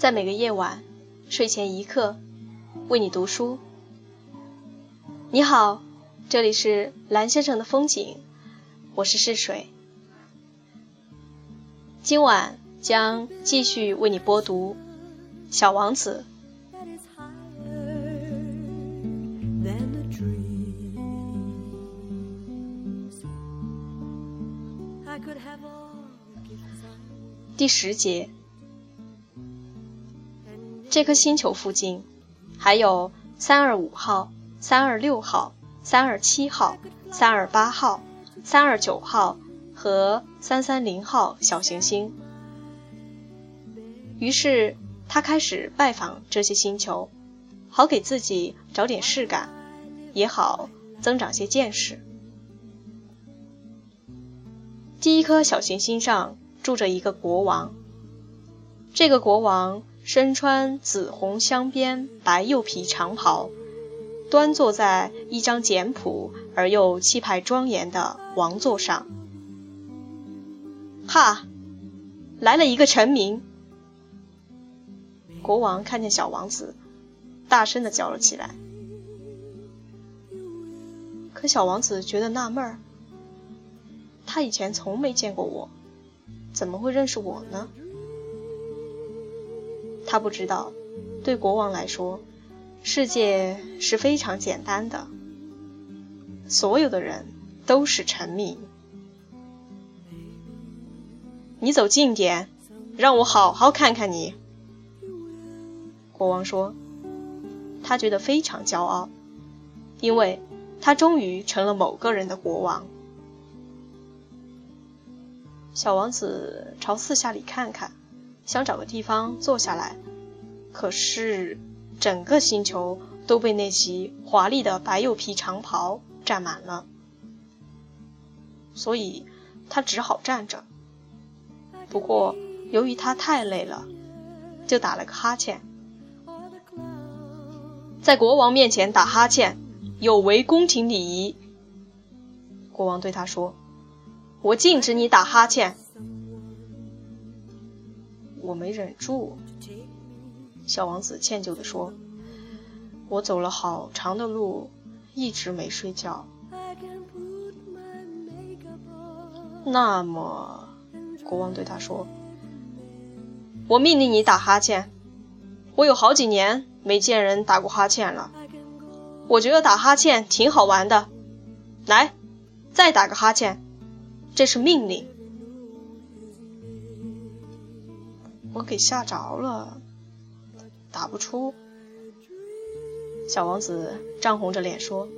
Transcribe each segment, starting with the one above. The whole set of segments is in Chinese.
在每个夜晚睡前一刻为你读书。你好，这里是蓝先生的风景，我是逝水。今晚将继续为你播读《小王子》。第十节，这颗星球附近还有三二五号、三二六号、三二七号、三二八号、三二九号和三三零号小行星。于是他开始拜访这些星球，好给自己找点事干，也好增长些见识。第一颗小行星上。住着一个国王。这个国王身穿紫红镶边白釉皮长袍，端坐在一张简朴而又气派庄严的王座上。哈，来了一个臣民！国王看见小王子，大声的叫了起来。可小王子觉得纳闷儿，他以前从没见过我。怎么会认识我呢？他不知道，对国王来说，世界是非常简单的，所有的人都是臣民。你走近点，让我好好看看你。国王说，他觉得非常骄傲，因为他终于成了某个人的国王。小王子朝四下里看看，想找个地方坐下来，可是整个星球都被那袭华丽的白釉皮长袍占满了，所以他只好站着。不过由于他太累了，就打了个哈欠。在国王面前打哈欠有违宫廷礼仪，国王对他说。我禁止你打哈欠。我没忍住，小王子歉疚地说：“我走了好长的路，一直没睡觉。”那么，国王对他说：“我命令你打哈欠。我有好几年没见人打过哈欠了。我觉得打哈欠挺好玩的。来，再打个哈欠。”这是命令，我给吓着了，打不出。小王子涨红着脸说：“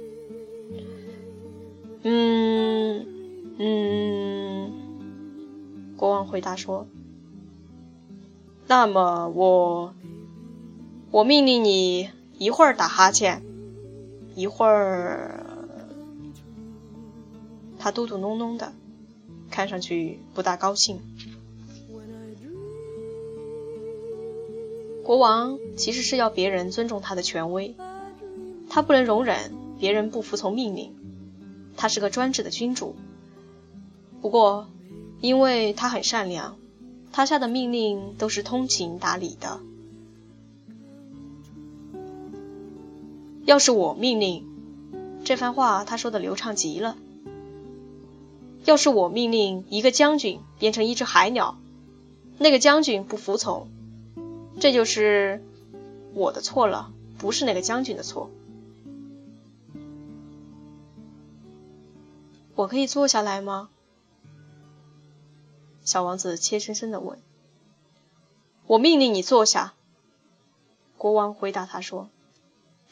嗯嗯。”国王回答说：“那么我我命令你一会儿打哈欠，一会儿。”他嘟嘟哝哝的。看上去不大高兴。国王其实是要别人尊重他的权威，他不能容忍别人不服从命令。他是个专制的君主。不过，因为他很善良，他下的命令都是通情达理的。要是我命令，这番话他说的流畅极了。要是我命令一个将军变成一只海鸟，那个将军不服从，这就是我的错了，不是那个将军的错。我可以坐下来吗？小王子怯生生的问。我命令你坐下。国王回答他说，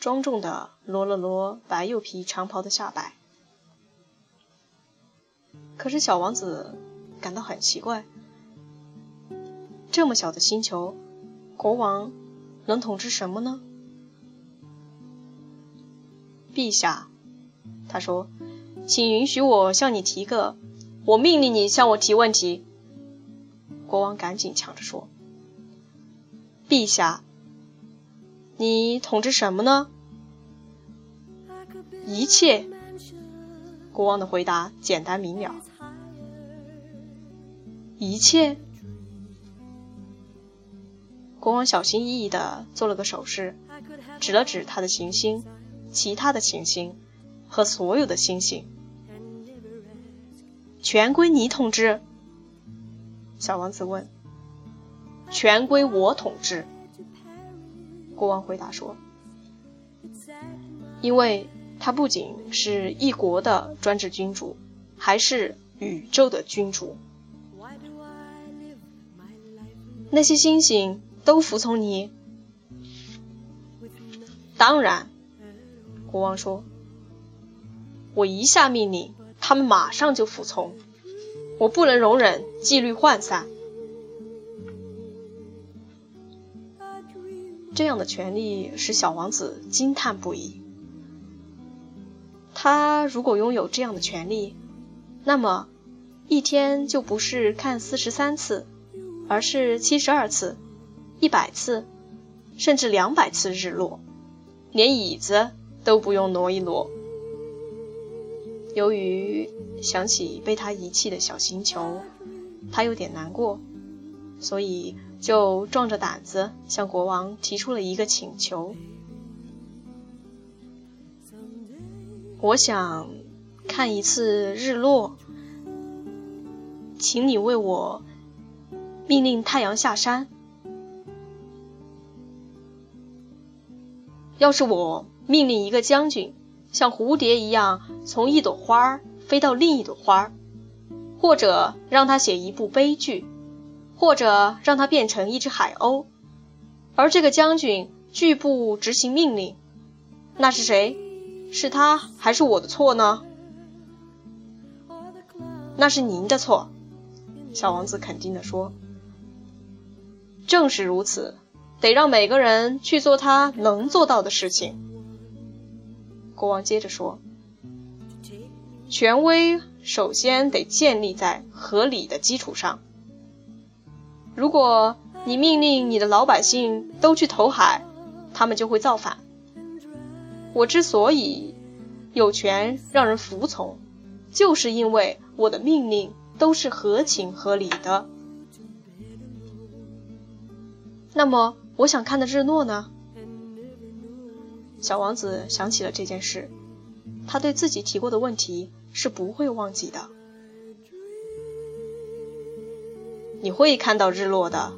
庄重的挪了挪白柚皮长袍的下摆。可是小王子感到很奇怪，这么小的星球，国王能统治什么呢？陛下，他说：“请允许我向你提个，我命令你向我提问题。”国王赶紧抢着说：“陛下，你统治什么呢？”一切。国王的回答简单明了。一切，国王小心翼翼地做了个手势，指了指他的行星、其他的行星和所有的星星。全归你统治。小王子问。全归我统治。国王回答说。因为他不仅是一国的专制君主，还是宇宙的君主。那些星星都服从你？当然，国王说。我一下命令，他们马上就服从。我不能容忍纪律涣散。这样的权利使小王子惊叹不已。他如果拥有这样的权利，那么一天就不是看四十三次，而是七十二次、一百次，甚至两百次日落，连椅子都不用挪一挪。由于想起被他遗弃的小星球，他有点难过，所以就壮着胆子向国王提出了一个请求。我想看一次日落，请你为我命令太阳下山。要是我命令一个将军像蝴蝶一样从一朵花飞到另一朵花，或者让他写一部悲剧，或者让他变成一只海鸥，而这个将军拒不执行命令，那是谁？是他还是我的错呢？那是您的错，小王子肯定地说。正是如此，得让每个人去做他能做到的事情。国王接着说：“权威首先得建立在合理的基础上。如果你命令你的老百姓都去投海，他们就会造反。”我之所以有权让人服从，就是因为我的命令都是合情合理的。那么，我想看的日落呢？小王子想起了这件事，他对自己提过的问题是不会忘记的。你会看到日落的，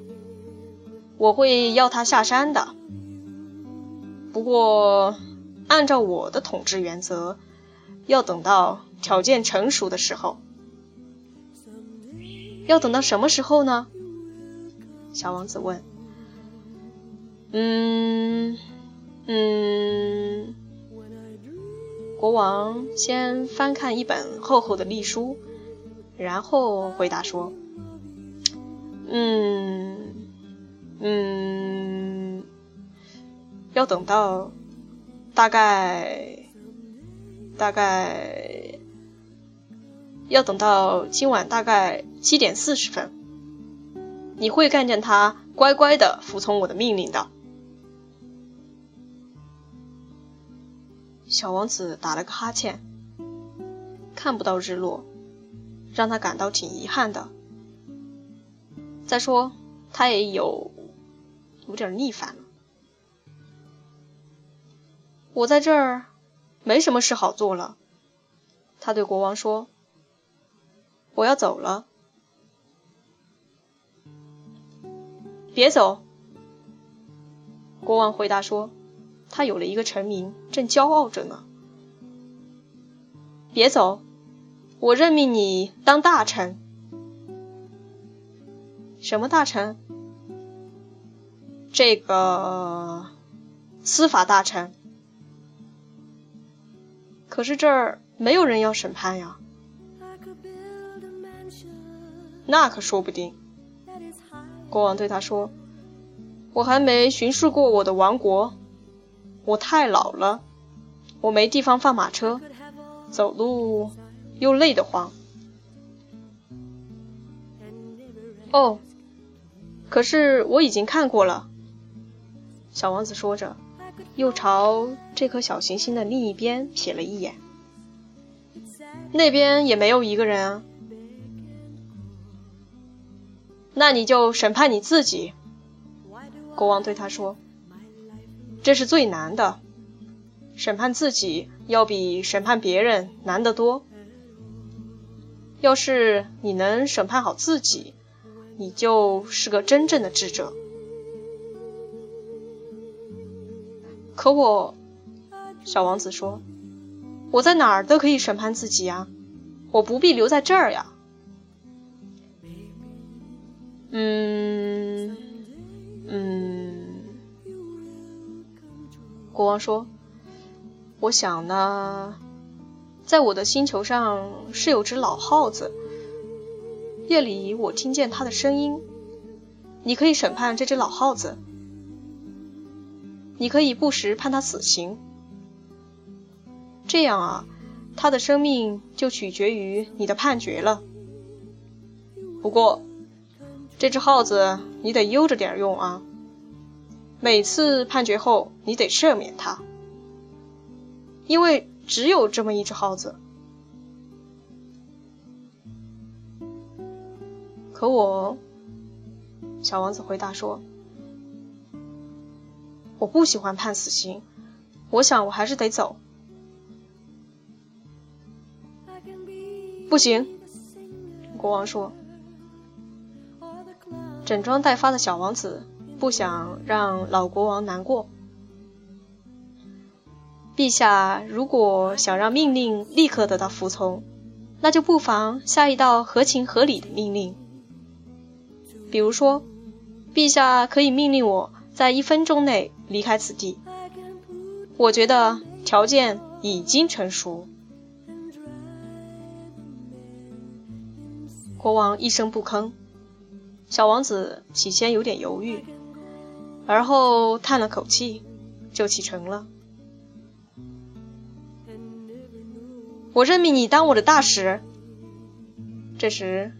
我会要他下山的。不过。按照我的统治原则，要等到条件成熟的时候。要等到什么时候呢？小王子问。嗯嗯。国王先翻看一本厚厚的历书，然后回答说：“嗯嗯，要等到。”大概，大概要等到今晚大概七点四十分，你会看见他乖乖的服从我的命令的。小王子打了个哈欠，看不到日落，让他感到挺遗憾的。再说，他也有有点腻烦了。我在这儿没什么事好做了，他对国王说：“我要走了。”别走，国王回答说：“他有了一个臣民，正骄傲着呢。”别走，我任命你当大臣。什么大臣？这个司法大臣。可是这儿没有人要审判呀，那可说不定。国王对他说：“我还没巡视过我的王国，我太老了，我没地方放马车，走路又累得慌。”哦，可是我已经看过了。”小王子说着。又朝这颗小行星的另一边瞥了一眼，那边也没有一个人啊。那你就审判你自己。国王对他说：“这是最难的，审判自己要比审判别人难得多。要是你能审判好自己，你就是个真正的智者。可我，小王子说，我在哪儿都可以审判自己呀，我不必留在这儿呀。嗯，国王说，我想呢。在我的星球上是有只老耗子，夜里我听见它的声音。你可以审判这只老耗子，你可以不时判他死刑。这样啊，他的生命就取决于你的判决了。不过，这只耗子你得悠着点用啊。每次判决后，你得赦免他，因为。只有这么一只耗子，可我，小王子回答说：“我不喜欢判死刑，我想我还是得走。”不行，国王说：“整装待发的小王子不想让老国王难过。”陛下，如果想让命令立刻得到服从，那就不妨下一道合情合理的命令。比如说，陛下可以命令我在一分钟内离开此地。我觉得条件已经成熟。国王一声不吭，小王子起先有点犹豫，而后叹了口气，就启程了。我任命你当我的大使。这时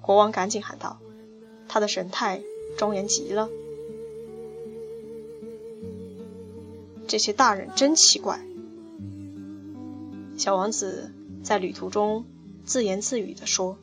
国王赶紧喊道，他的神态庄严极了。这些大人真奇怪。小王子在旅途中自言自语地说。